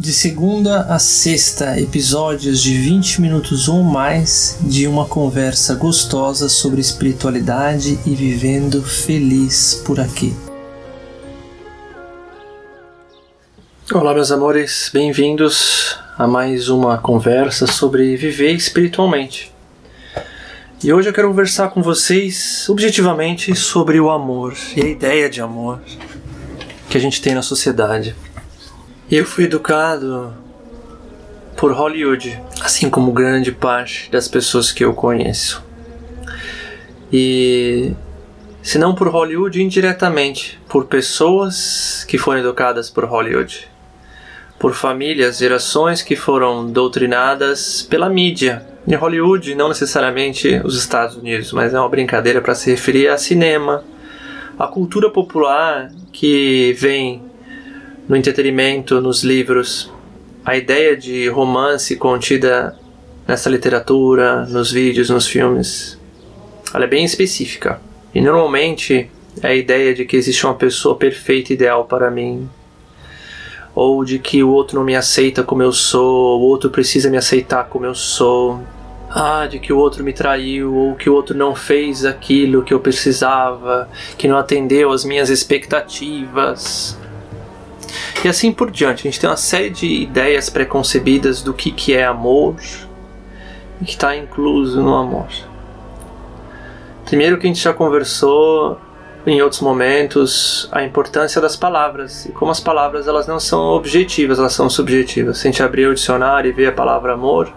De segunda a sexta, episódios de 20 minutos ou mais de uma conversa gostosa sobre espiritualidade e vivendo feliz por aqui. Olá, meus amores, bem-vindos a mais uma conversa sobre viver espiritualmente. E hoje eu quero conversar com vocês objetivamente sobre o amor e a ideia de amor que a gente tem na sociedade. Eu fui educado por Hollywood, assim como grande parte das pessoas que eu conheço. E se não por Hollywood, indiretamente por pessoas que foram educadas por Hollywood, por famílias, gerações que foram doutrinadas pela mídia. Em Hollywood, não necessariamente os Estados Unidos, mas é uma brincadeira para se referir a cinema, a cultura popular que vem no entretenimento, nos livros, a ideia de romance contida nessa literatura, nos vídeos, nos filmes, ela é bem específica. E normalmente é a ideia de que existe uma pessoa perfeita ideal para mim, ou de que o outro não me aceita como eu sou, o outro precisa me aceitar como eu sou. Ah, de que o outro me traiu, ou que o outro não fez aquilo que eu precisava, que não atendeu às minhas expectativas. E assim por diante. A gente tem uma série de ideias preconcebidas do que, que é amor e que está incluso no amor. Primeiro que a gente já conversou em outros momentos a importância das palavras e como as palavras elas não são objetivas, elas são subjetivas. Se a gente abrir o dicionário e ver a palavra amor,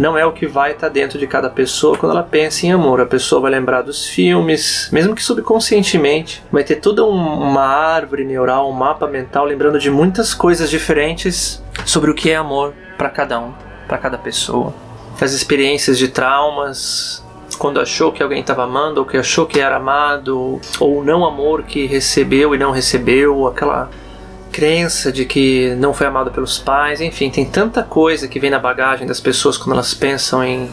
não é o que vai estar tá dentro de cada pessoa quando ela pensa em amor. A pessoa vai lembrar dos filmes, mesmo que subconscientemente, vai ter toda um, uma árvore neural, um mapa mental, lembrando de muitas coisas diferentes sobre o que é amor para cada um, para cada pessoa. As experiências de traumas, quando achou que alguém estava amando, ou que achou que era amado, ou não amor que recebeu e não recebeu, aquela crença de que não foi amado pelos pais, enfim, tem tanta coisa que vem na bagagem das pessoas quando elas pensam em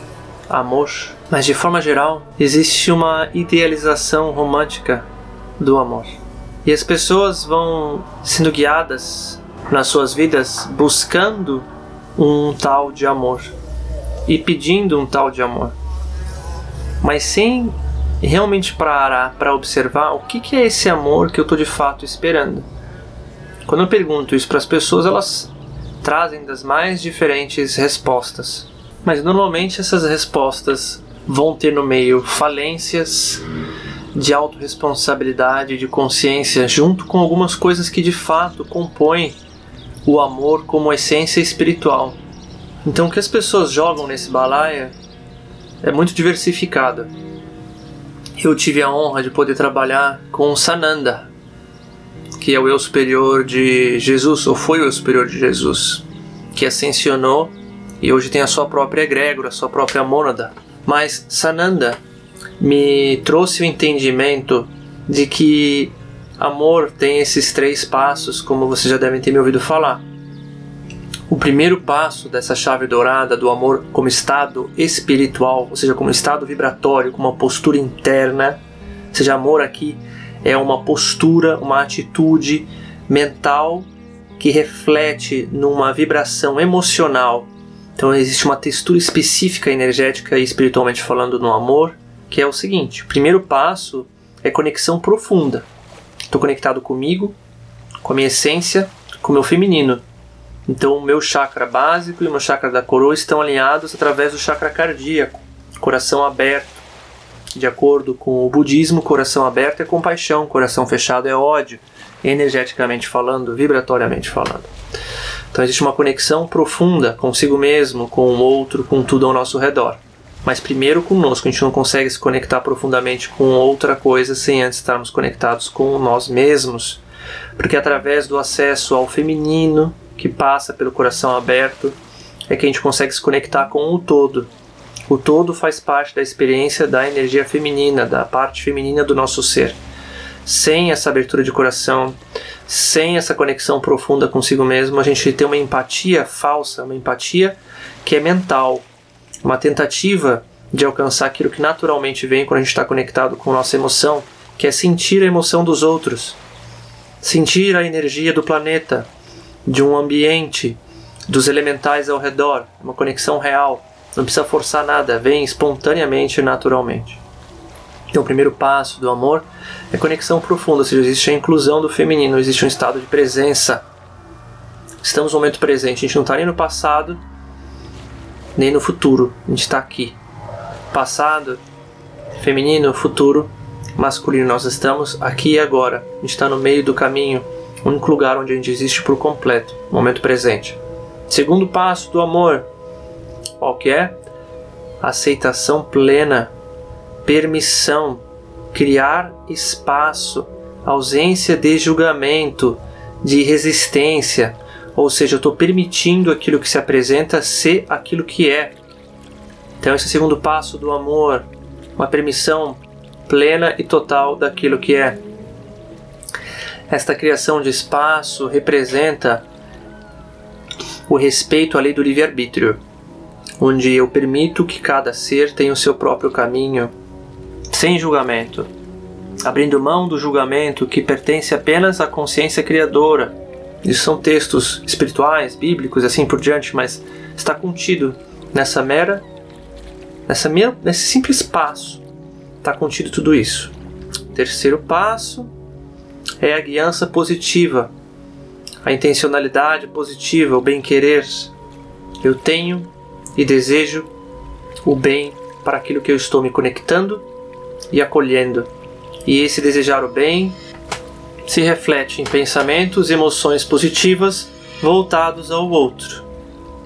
amor. Mas de forma geral, existe uma idealização romântica do amor. E as pessoas vão sendo guiadas nas suas vidas buscando um tal de amor e pedindo um tal de amor, mas sem realmente parar para observar o que, que é esse amor que eu estou de fato esperando. Quando eu pergunto isso para as pessoas, elas trazem das mais diferentes respostas. Mas normalmente essas respostas vão ter no meio falências de autorresponsabilidade, de consciência, junto com algumas coisas que de fato compõem o amor como essência espiritual. Então o que as pessoas jogam nesse balaia é muito diversificado. Eu tive a honra de poder trabalhar com Sananda, que é o eu superior de Jesus, ou foi o eu superior de Jesus, que ascensionou e hoje tem a sua própria egrégora, a sua própria mônada. Mas Sananda me trouxe o entendimento de que amor tem esses três passos, como vocês já devem ter me ouvido falar. O primeiro passo dessa chave dourada do amor como estado espiritual, ou seja, como estado vibratório, como uma postura interna, seja, amor aqui é uma postura, uma atitude mental que reflete numa vibração emocional. Então existe uma textura específica energética e espiritualmente falando no amor, que é o seguinte: o primeiro passo é conexão profunda. Estou conectado comigo, com a minha essência, com o meu feminino. Então o meu chakra básico e o meu chakra da coroa estão alinhados através do chakra cardíaco, coração aberto de acordo com o budismo, coração aberto é compaixão, coração fechado é ódio, energeticamente falando, vibratoriamente falando. Então existe uma conexão profunda consigo mesmo, com o outro, com tudo ao nosso redor. Mas primeiro conosco, a gente não consegue se conectar profundamente com outra coisa sem antes estarmos conectados com nós mesmos. Porque através do acesso ao feminino, que passa pelo coração aberto, é que a gente consegue se conectar com o todo, o todo faz parte da experiência da energia feminina, da parte feminina do nosso ser. Sem essa abertura de coração, sem essa conexão profunda consigo mesmo, a gente tem uma empatia falsa, uma empatia que é mental, uma tentativa de alcançar aquilo que naturalmente vem quando a gente está conectado com nossa emoção, que é sentir a emoção dos outros, sentir a energia do planeta, de um ambiente, dos elementais ao redor, uma conexão real. Não precisa forçar nada, vem espontaneamente e naturalmente. Então, o primeiro passo do amor é conexão profunda, ou seja, existe a inclusão do feminino, existe um estado de presença. Estamos no momento presente, a gente não está nem no passado, nem no futuro, a gente está aqui. Passado, feminino, futuro, masculino, nós estamos aqui e agora. A gente está no meio do caminho, o único lugar onde a gente existe por completo, momento presente. Segundo passo do amor, qual que é? Aceitação plena, permissão, criar espaço, ausência de julgamento, de resistência, ou seja, eu estou permitindo aquilo que se apresenta ser aquilo que é. Então, esse é o segundo passo do amor, uma permissão plena e total daquilo que é. Esta criação de espaço representa o respeito à lei do livre-arbítrio, onde eu permito que cada ser tenha o seu próprio caminho, sem julgamento, abrindo mão do julgamento que pertence apenas à consciência criadora. Isso são textos espirituais, bíblicos assim por diante, mas está contido nessa mera, nessa mera, nesse simples passo, está contido tudo isso. Terceiro passo é a guiança positiva, a intencionalidade positiva, o bem-querer. Eu tenho e desejo o bem para aquilo que eu estou me conectando e acolhendo. E esse desejar o bem se reflete em pensamentos e emoções positivas voltados ao outro.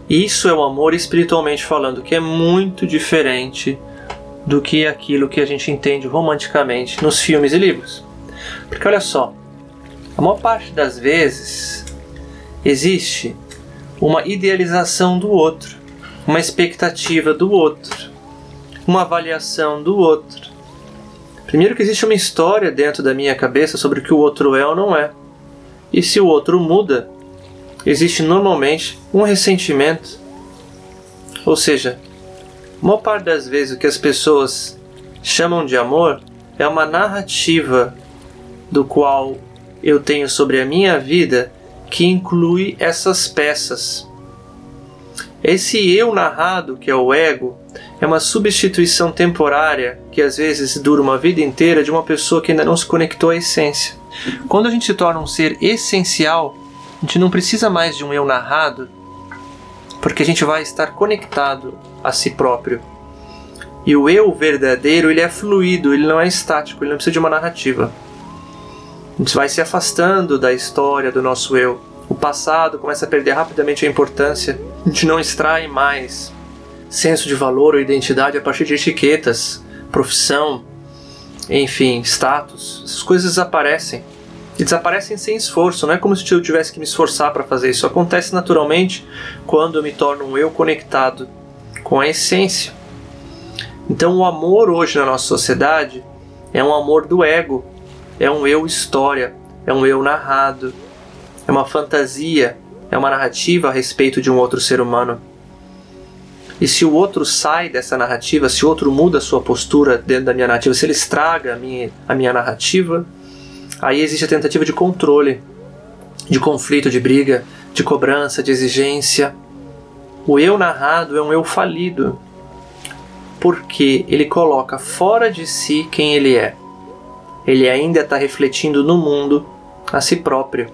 Isso é o amor espiritualmente falando, que é muito diferente do que aquilo que a gente entende romanticamente nos filmes e livros. Porque olha só, a maior parte das vezes existe uma idealização do outro, uma expectativa do outro, uma avaliação do outro. Primeiro que existe uma história dentro da minha cabeça sobre o que o outro é ou não é. E se o outro muda, existe normalmente um ressentimento. Ou seja, a maior parte das vezes o que as pessoas chamam de amor é uma narrativa do qual eu tenho sobre a minha vida que inclui essas peças. Esse eu narrado, que é o ego, é uma substituição temporária que às vezes dura uma vida inteira de uma pessoa que ainda não se conectou à essência. Quando a gente se torna um ser essencial, a gente não precisa mais de um eu narrado, porque a gente vai estar conectado a si próprio. E o eu verdadeiro, ele é fluido, ele não é estático, ele não precisa de uma narrativa. A gente vai se afastando da história do nosso eu. O passado começa a perder rapidamente a importância. A gente não extrai mais senso de valor ou identidade a partir de etiquetas, profissão, enfim, status. Essas coisas desaparecem. E desaparecem sem esforço, não é como se eu tivesse que me esforçar para fazer isso. Acontece naturalmente quando eu me torno um eu conectado com a essência. Então, o amor hoje na nossa sociedade é um amor do ego, é um eu história, é um eu narrado, é uma fantasia, é uma narrativa a respeito de um outro ser humano. E se o outro sai dessa narrativa, se o outro muda a sua postura dentro da minha narrativa, se ele estraga a minha, a minha narrativa, aí existe a tentativa de controle, de conflito, de briga, de cobrança, de exigência. O eu narrado é um eu falido, porque ele coloca fora de si quem ele é ele ainda está refletindo no mundo a si próprio.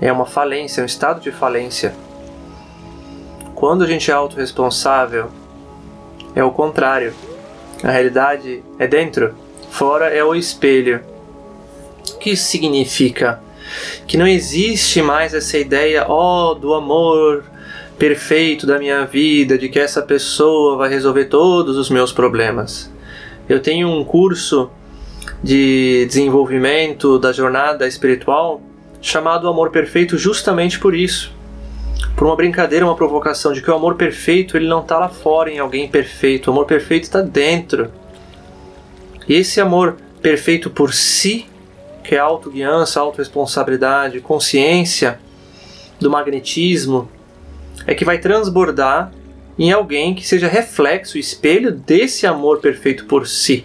É uma falência, é um estado de falência. Quando a gente é autorresponsável, é o contrário. A realidade é dentro, fora é o espelho. O que isso significa? Que não existe mais essa ideia, ó, oh, do amor perfeito da minha vida, de que essa pessoa vai resolver todos os meus problemas. Eu tenho um curso de desenvolvimento da jornada espiritual chamado Amor Perfeito justamente por isso. Por uma brincadeira, uma provocação de que o amor perfeito ele não está lá fora em alguém perfeito, o amor perfeito está dentro. E esse amor perfeito por si, que é autoguiança, autorresponsabilidade, consciência do magnetismo, é que vai transbordar em alguém que seja reflexo, espelho desse amor perfeito por si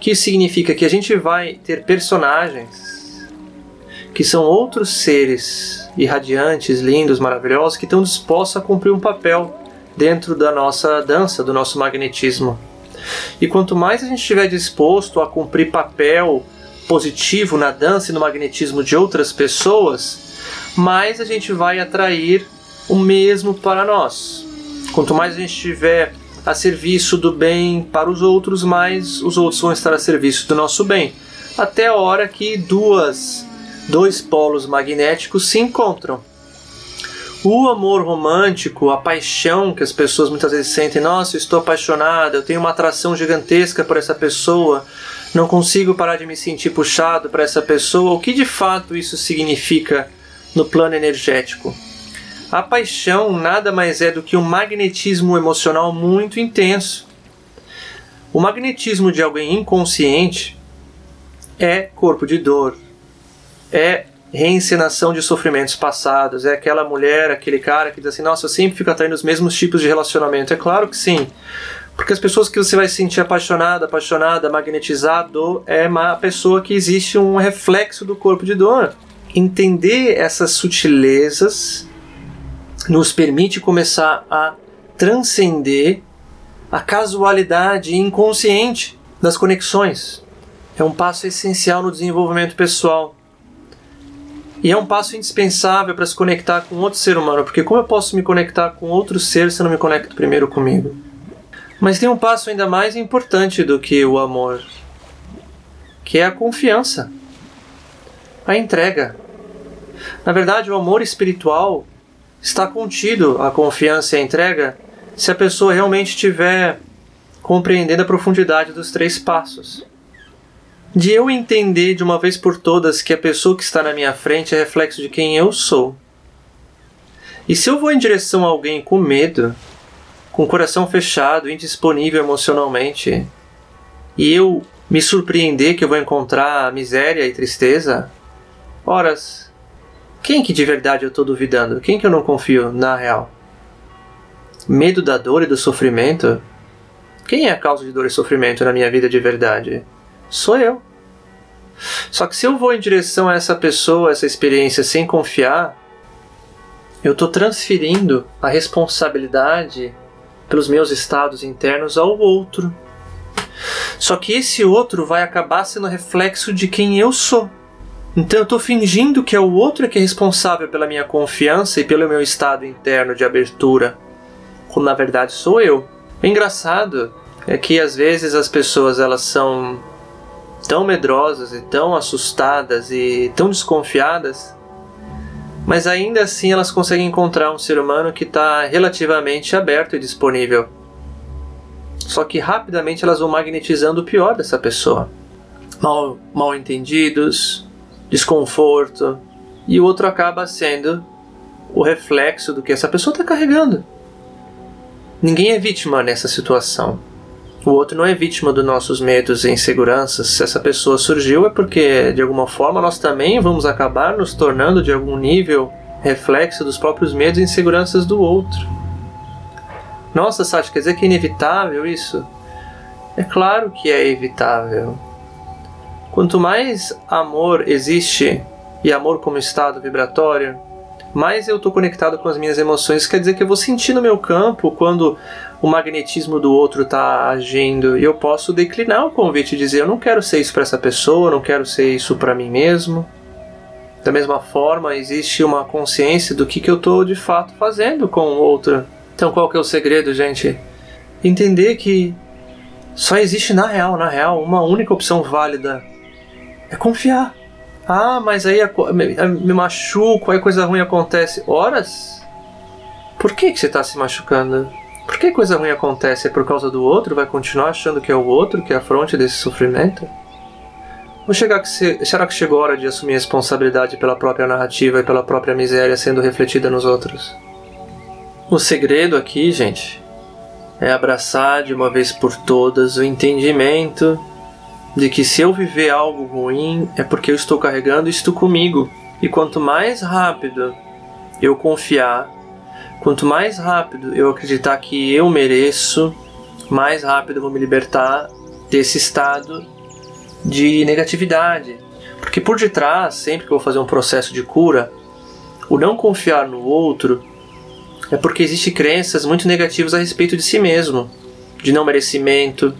que significa que a gente vai ter personagens que são outros seres irradiantes, lindos, maravilhosos, que estão dispostos a cumprir um papel dentro da nossa dança, do nosso magnetismo. E quanto mais a gente estiver disposto a cumprir papel positivo na dança e no magnetismo de outras pessoas, mais a gente vai atrair o mesmo para nós. Quanto mais a gente estiver a serviço do bem para os outros, mais os outros vão estar a serviço do nosso bem. Até a hora que duas, dois polos magnéticos se encontram. O amor romântico, a paixão que as pessoas muitas vezes sentem, nossa, eu estou apaixonada, eu tenho uma atração gigantesca por essa pessoa, não consigo parar de me sentir puxado para essa pessoa. O que de fato isso significa no plano energético? A paixão nada mais é do que um magnetismo emocional muito intenso. O magnetismo de alguém inconsciente é corpo de dor, é reencenação de sofrimentos passados. É aquela mulher, aquele cara que diz assim: Nossa, eu sempre fico atraindo os mesmos tipos de relacionamento. É claro que sim. Porque as pessoas que você vai sentir apaixonada, apaixonada, magnetizado, é uma pessoa que existe um reflexo do corpo de dor. Entender essas sutilezas nos permite começar a transcender a casualidade inconsciente das conexões. É um passo essencial no desenvolvimento pessoal. E é um passo indispensável para se conectar com outro ser humano, porque como eu posso me conectar com outro ser se eu não me conecto primeiro comigo? Mas tem um passo ainda mais importante do que o amor, que é a confiança, a entrega. Na verdade, o amor espiritual está contido, a confiança e a entrega, se a pessoa realmente estiver compreendendo a profundidade dos três passos de eu entender de uma vez por todas que a pessoa que está na minha frente é reflexo de quem eu sou. E se eu vou em direção a alguém com medo, com o coração fechado, indisponível emocionalmente, e eu me surpreender que eu vou encontrar miséria e tristeza, horas, quem que de verdade eu estou duvidando? Quem que eu não confio na real? Medo da dor e do sofrimento? Quem é a causa de dor e sofrimento na minha vida de verdade? Sou eu. Só que se eu vou em direção a essa pessoa, essa experiência, sem confiar, eu estou transferindo a responsabilidade pelos meus estados internos ao outro. Só que esse outro vai acabar sendo reflexo de quem eu sou. Então eu estou fingindo que é o outro que é responsável pela minha confiança e pelo meu estado interno de abertura, quando na verdade sou eu. O engraçado é que às vezes as pessoas elas são tão medrosas e tão assustadas e tão desconfiadas, mas ainda assim elas conseguem encontrar um ser humano que está relativamente aberto e disponível. Só que rapidamente elas vão magnetizando o pior dessa pessoa. Mal, mal entendidos, desconforto, e o outro acaba sendo o reflexo do que essa pessoa está carregando. Ninguém é vítima nessa situação. O outro não é vítima dos nossos medos e inseguranças. Se essa pessoa surgiu é porque, de alguma forma, nós também vamos acabar nos tornando, de algum nível, reflexo dos próprios medos e inseguranças do outro. Nossa, Sati, quer dizer que é inevitável isso? É claro que é evitável. Quanto mais amor existe, e amor como estado vibratório, mais eu estou conectado com as minhas emoções. Quer dizer que eu vou sentir no meu campo quando o magnetismo do outro está agindo e eu posso declinar o convite e dizer: eu não quero ser isso para essa pessoa, não quero ser isso para mim mesmo. Da mesma forma, existe uma consciência do que, que eu estou de fato fazendo com o outro. Então, qual que é o segredo, gente? Entender que só existe na real, na real, uma única opção válida: é confiar. Ah, mas aí me, me machuco, aí coisa ruim acontece. Horas? Por que, que você está se machucando? Por que coisa ruim acontece? É por causa do outro? Vai continuar achando que é o outro que é a fronte desse sofrimento? Ou chegar que se, será que chegou a hora de assumir a responsabilidade pela própria narrativa e pela própria miséria sendo refletida nos outros? O segredo aqui, gente, é abraçar de uma vez por todas o entendimento de que se eu viver algo ruim é porque eu estou carregando isto comigo. E quanto mais rápido eu confiar Quanto mais rápido eu acreditar que eu mereço, mais rápido eu vou me libertar desse estado de negatividade. Porque por detrás, sempre que eu vou fazer um processo de cura, o não confiar no outro é porque existem crenças muito negativas a respeito de si mesmo, de não merecimento,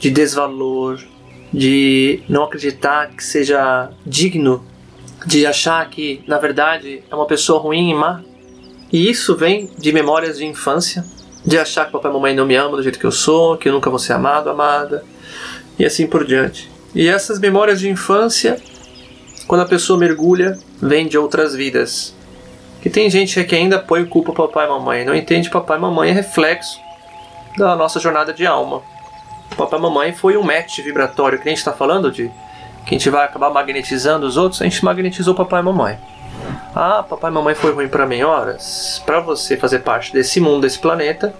de desvalor, de não acreditar que seja digno, de achar que na verdade é uma pessoa ruim e má. E isso vem de memórias de infância, de achar que papai e mamãe não me amam do jeito que eu sou, que eu nunca vou ser amado, amada, e assim por diante. E essas memórias de infância, quando a pessoa mergulha, vem de outras vidas. Que tem gente que ainda põe culpa papai e mamãe, não entende papai e mamãe é reflexo da nossa jornada de alma. Papai e mamãe foi um match vibratório que a gente está falando de que a gente vai acabar magnetizando os outros, a gente magnetizou papai e mamãe. Ah, papai e mamãe foi ruim para mim. Horas, para você fazer parte desse mundo, desse planeta,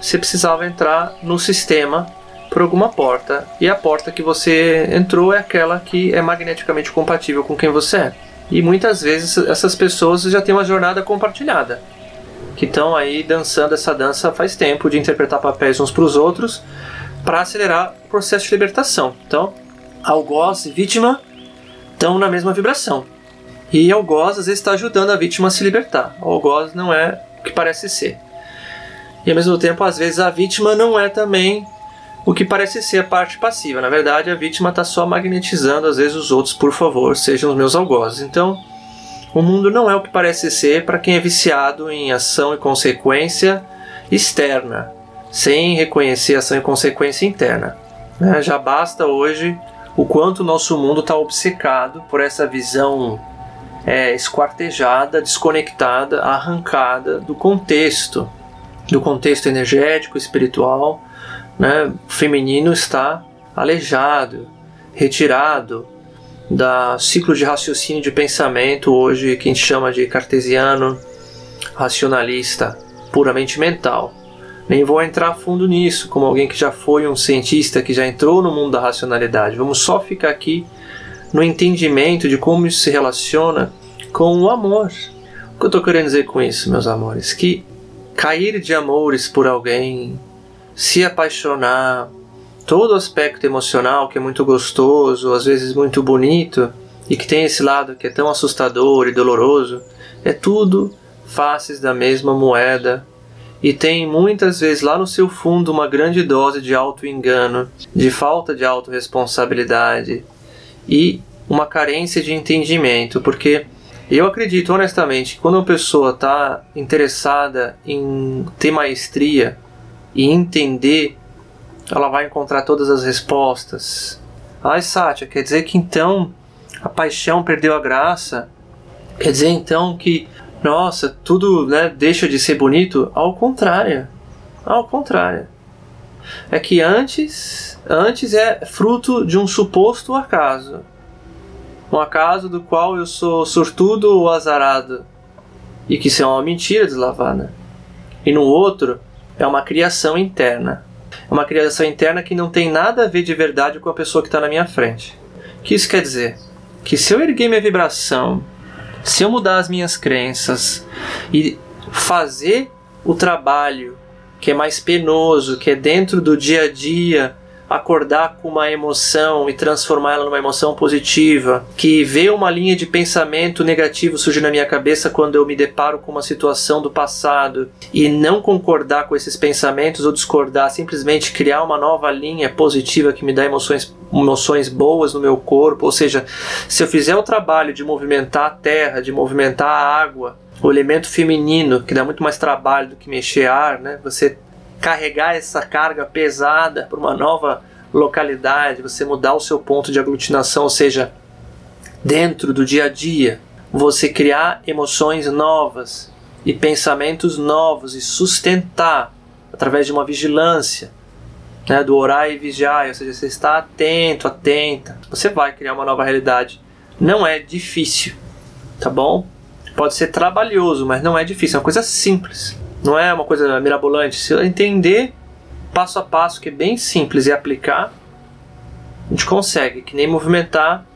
você precisava entrar no sistema por alguma porta. E a porta que você entrou é aquela que é magneticamente compatível com quem você é. E muitas vezes essas pessoas já têm uma jornada compartilhada. Que estão aí dançando essa dança faz tempo de interpretar papéis uns para os outros para acelerar o processo de libertação. Então, algoz e vítima estão na mesma vibração. E algoz às vezes está ajudando a vítima a se libertar. O algoz não é o que parece ser. E ao mesmo tempo, às vezes a vítima não é também o que parece ser a parte passiva. Na verdade, a vítima está só magnetizando às vezes os outros, por favor, sejam os meus algozes. Então, o mundo não é o que parece ser para quem é viciado em ação e consequência externa, sem reconhecer ação e consequência interna. Né? Já basta hoje o quanto o nosso mundo está obcecado por essa visão é, esquartejada, desconectada, arrancada do contexto, do contexto energético, espiritual né, feminino está aleijado, retirado da ciclo de raciocínio de pensamento hoje que a gente chama de cartesiano, racionalista, puramente mental. Nem vou entrar fundo nisso, como alguém que já foi um cientista que já entrou no mundo da racionalidade. Vamos só ficar aqui no entendimento de como isso se relaciona com o amor. O que eu estou querendo dizer com isso, meus amores? Que cair de amores por alguém, se apaixonar, todo aspecto emocional que é muito gostoso, às vezes muito bonito, e que tem esse lado que é tão assustador e doloroso, é tudo faces da mesma moeda e tem muitas vezes lá no seu fundo uma grande dose de auto-engano, de falta de autorresponsabilidade e uma carência de entendimento, porque eu acredito honestamente que quando uma pessoa está interessada em ter maestria e entender, ela vai encontrar todas as respostas. Ai, Sátia, quer dizer que então a paixão perdeu a graça? Quer dizer então que, nossa, tudo né, deixa de ser bonito? Ao contrário. Ao contrário. É que antes, antes é fruto de um suposto acaso. Um acaso do qual eu sou sortudo ou azarado. E que isso é uma mentira deslavada. E no outro, é uma criação interna. É uma criação interna que não tem nada a ver de verdade com a pessoa que está na minha frente. O que isso quer dizer? Que se eu erguer minha vibração, se eu mudar as minhas crenças e fazer o trabalho que é mais penoso, que é dentro do dia a dia, acordar com uma emoção e transformá-la numa emoção positiva, que vê uma linha de pensamento negativo surgir na minha cabeça quando eu me deparo com uma situação do passado e não concordar com esses pensamentos ou discordar, simplesmente criar uma nova linha positiva que me dá emoções, emoções boas no meu corpo, ou seja, se eu fizer o trabalho de movimentar a terra, de movimentar a água, o elemento feminino, que dá muito mais trabalho do que mexer ar, né? Você carregar essa carga pesada para uma nova localidade, você mudar o seu ponto de aglutinação, ou seja, dentro do dia a dia, você criar emoções novas e pensamentos novos e sustentar através de uma vigilância, né, do orar e vigiar, ou seja, você está atento, atenta, você vai criar uma nova realidade. Não é difícil, tá bom? Pode ser trabalhoso, mas não é difícil, é uma coisa simples. Não é uma coisa mirabolante. Se entender passo a passo, que é bem simples, e aplicar, a gente consegue, que nem movimentar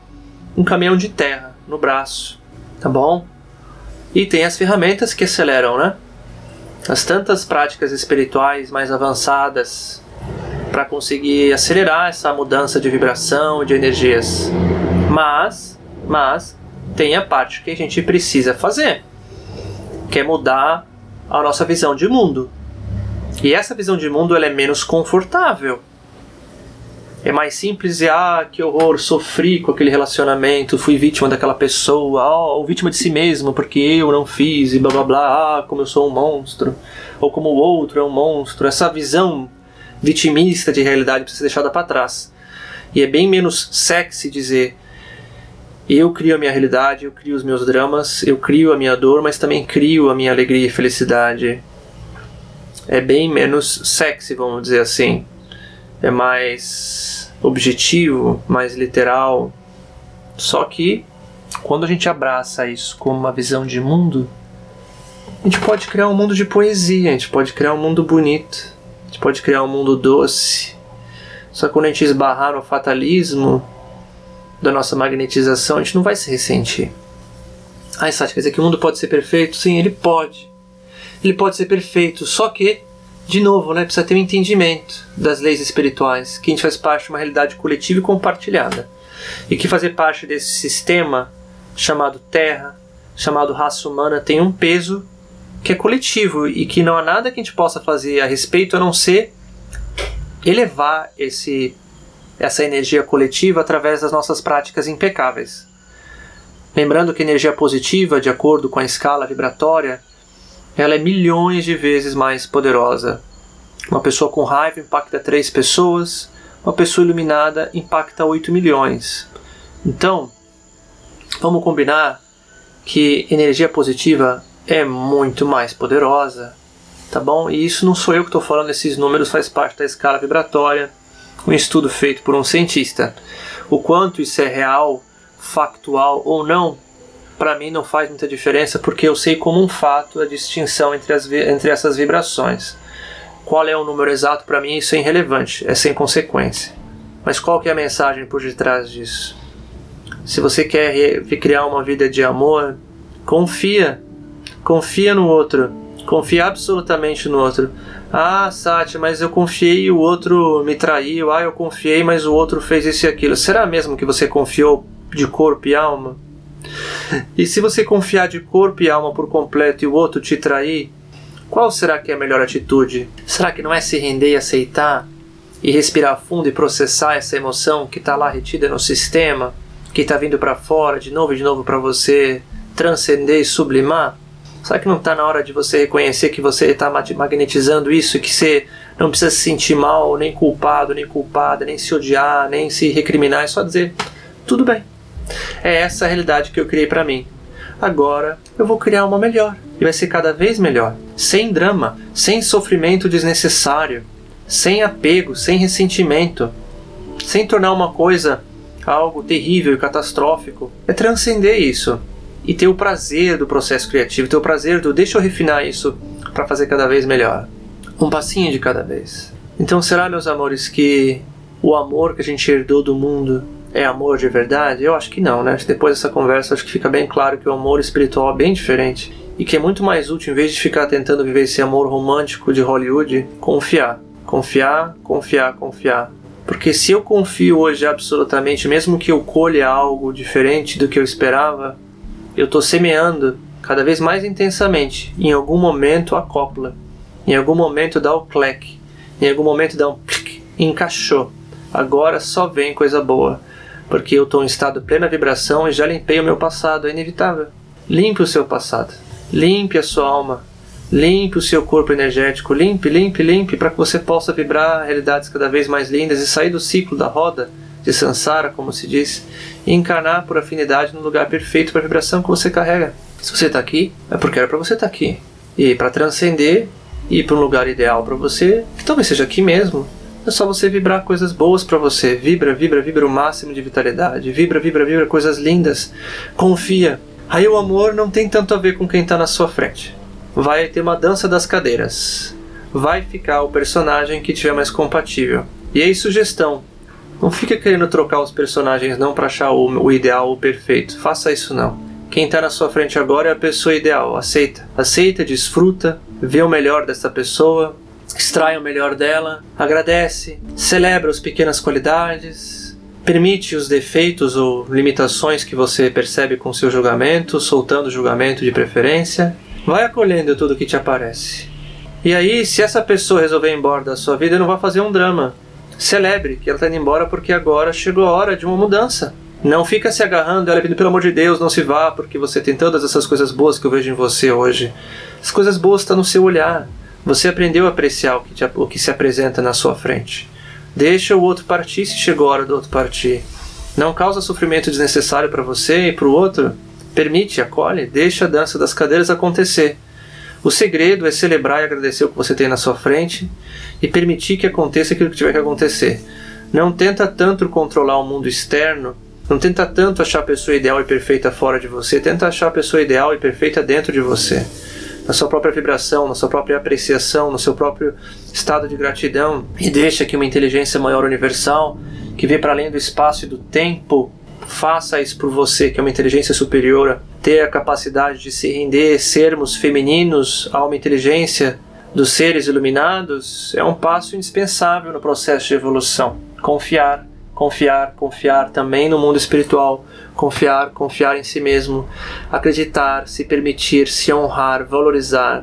um caminhão de terra no braço, tá bom? E tem as ferramentas que aceleram, né? As tantas práticas espirituais mais avançadas para conseguir acelerar essa mudança de vibração, de energias. Mas, mas tem a parte que a gente precisa fazer, que é mudar a nossa visão de mundo. E essa visão de mundo ela é menos confortável. É mais simples e ah, que horror, sofri com aquele relacionamento, fui vítima daquela pessoa, ou vítima de si mesmo porque eu não fiz e blá blá blá, ah, como eu sou um monstro, ou como o outro é um monstro. Essa visão vitimista de realidade precisa ser deixada para trás. E é bem menos sexy dizer eu crio a minha realidade, eu crio os meus dramas, eu crio a minha dor, mas também crio a minha alegria e felicidade. É bem menos sexy, vamos dizer assim. É mais objetivo, mais literal. Só que quando a gente abraça isso como uma visão de mundo, a gente pode criar um mundo de poesia, a gente pode criar um mundo bonito, a gente pode criar um mundo doce. Só que quando a gente esbarrar no fatalismo, da nossa magnetização, a gente não vai se ressentir. Ah, Sati, quer dizer que o mundo pode ser perfeito? Sim, ele pode. Ele pode ser perfeito, só que, de novo, né, precisa ter um entendimento das leis espirituais, que a gente faz parte de uma realidade coletiva e compartilhada. E que fazer parte desse sistema chamado Terra, chamado raça humana, tem um peso que é coletivo e que não há nada que a gente possa fazer a respeito a não ser elevar esse essa energia coletiva através das nossas práticas impecáveis. Lembrando que energia positiva, de acordo com a escala vibratória, ela é milhões de vezes mais poderosa. Uma pessoa com raiva impacta três pessoas, uma pessoa iluminada impacta 8 milhões. Então, vamos combinar que energia positiva é muito mais poderosa, tá bom? E isso não sou eu que estou falando, esses números faz parte da escala vibratória um estudo feito por um cientista. O quanto isso é real, factual ou não, para mim não faz muita diferença porque eu sei como um fato a distinção entre, as, entre essas vibrações. Qual é o número exato para mim isso é irrelevante, é sem consequência. Mas qual que é a mensagem por detrás disso? Se você quer criar uma vida de amor, confia. Confia no outro. Confia absolutamente no outro. Ah, Sati, mas eu confiei e o outro me traiu. Ah, eu confiei, mas o outro fez isso e aquilo. Será mesmo que você confiou de corpo e alma? E se você confiar de corpo e alma por completo e o outro te trair, qual será que é a melhor atitude? Será que não é se render e aceitar? E respirar fundo e processar essa emoção que está lá retida no sistema, que está vindo para fora de novo e de novo para você transcender e sublimar? Será que não está na hora de você reconhecer que você está magnetizando isso que você não precisa se sentir mal, nem culpado, nem culpada, nem se odiar, nem se recriminar? É só dizer: tudo bem. É essa a realidade que eu criei para mim. Agora eu vou criar uma melhor. E vai ser cada vez melhor. Sem drama, sem sofrimento desnecessário, sem apego, sem ressentimento, sem tornar uma coisa algo terrível e catastrófico. É transcender isso e ter o prazer do processo criativo, ter o prazer do deixa eu refinar isso para fazer cada vez melhor. Um passinho de cada vez. Então será, meus amores, que o amor que a gente herdou do mundo é amor de verdade? Eu acho que não, né? Depois dessa conversa acho que fica bem claro que o amor espiritual é bem diferente e que é muito mais útil, em vez de ficar tentando viver esse amor romântico de Hollywood, confiar. Confiar, confiar, confiar. Porque se eu confio hoje absolutamente, mesmo que eu colha algo diferente do que eu esperava, eu estou semeando cada vez mais intensamente. Em algum momento acopla, em algum momento dá o clec, em algum momento dá um clic, encaixou. Agora só vem coisa boa, porque eu estou em estado de plena vibração e já limpei o meu passado, é inevitável. Limpe o seu passado, limpe a sua alma, limpe o seu corpo energético, limpe, limpe, limpe, para que você possa vibrar realidades cada vez mais lindas e sair do ciclo da roda de Sansara, como se diz, e encarnar por afinidade no lugar perfeito para a vibração que você carrega. Se você está aqui, é porque era para você estar tá aqui. E para transcender e ir para um lugar ideal para você, que talvez seja aqui mesmo, é só você vibrar coisas boas para você. Vibra, vibra, vibra o máximo de vitalidade. Vibra, vibra, vibra coisas lindas. Confia. Aí o amor não tem tanto a ver com quem está na sua frente. Vai ter uma dança das cadeiras. Vai ficar o personagem que tiver mais compatível. E aí, sugestão: não fica querendo trocar os personagens não para achar o, o ideal, o perfeito. Faça isso não. Quem está na sua frente agora é a pessoa ideal. Aceita. Aceita, desfruta, vê o melhor dessa pessoa, extrai o melhor dela, agradece, celebra as pequenas qualidades, Permite os defeitos ou limitações que você percebe com seu julgamento, soltando o julgamento de preferência. Vai acolhendo tudo que te aparece. E aí, se essa pessoa resolver ir embora da sua vida, não vai fazer um drama. Celebre que ela está indo embora porque agora chegou a hora de uma mudança. Não fica se agarrando, ela pedindo pelo amor de Deus, não se vá, porque você tem todas essas coisas boas que eu vejo em você hoje. As coisas boas estão no seu olhar. Você aprendeu a apreciar o que, te, o que se apresenta na sua frente. Deixa o outro partir se chegou a hora do outro partir. Não causa sofrimento desnecessário para você e para o outro. Permite, acolhe, deixa a dança das cadeiras acontecer. O segredo é celebrar e agradecer o que você tem na sua frente e permitir que aconteça aquilo que tiver que acontecer. Não tenta tanto controlar o mundo externo não tenta tanto achar a pessoa ideal e perfeita fora de você, tenta achar a pessoa ideal e perfeita dentro de você. Na sua própria vibração, na sua própria apreciação, no seu próprio estado de gratidão. E deixa que uma inteligência maior universal, que vê para além do espaço e do tempo, faça isso por você, que é uma inteligência superior, ter a capacidade de se render, sermos femininos a uma inteligência dos seres iluminados, é um passo indispensável no processo de evolução. Confiar confiar, confiar também no mundo espiritual, confiar, confiar em si mesmo, acreditar, se permitir, se honrar, valorizar.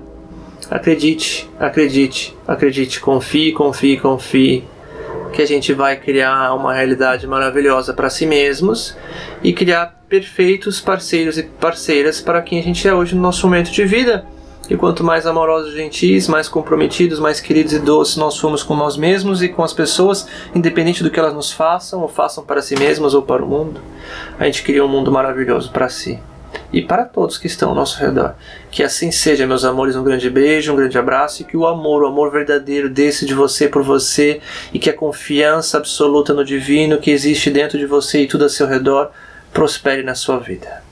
Acredite, acredite, acredite, confie, confie, confie que a gente vai criar uma realidade maravilhosa para si mesmos e criar perfeitos parceiros e parceiras para quem a gente é hoje no nosso momento de vida. E quanto mais amorosos, gentis, mais comprometidos, mais queridos e doces nós somos com nós mesmos e com as pessoas, independente do que elas nos façam ou façam para si mesmas ou para o mundo, a gente cria um mundo maravilhoso para si e para todos que estão ao nosso redor. Que assim seja, meus amores, um grande beijo, um grande abraço e que o amor, o amor verdadeiro desse de você por você e que a confiança absoluta no divino que existe dentro de você e tudo a seu redor prospere na sua vida.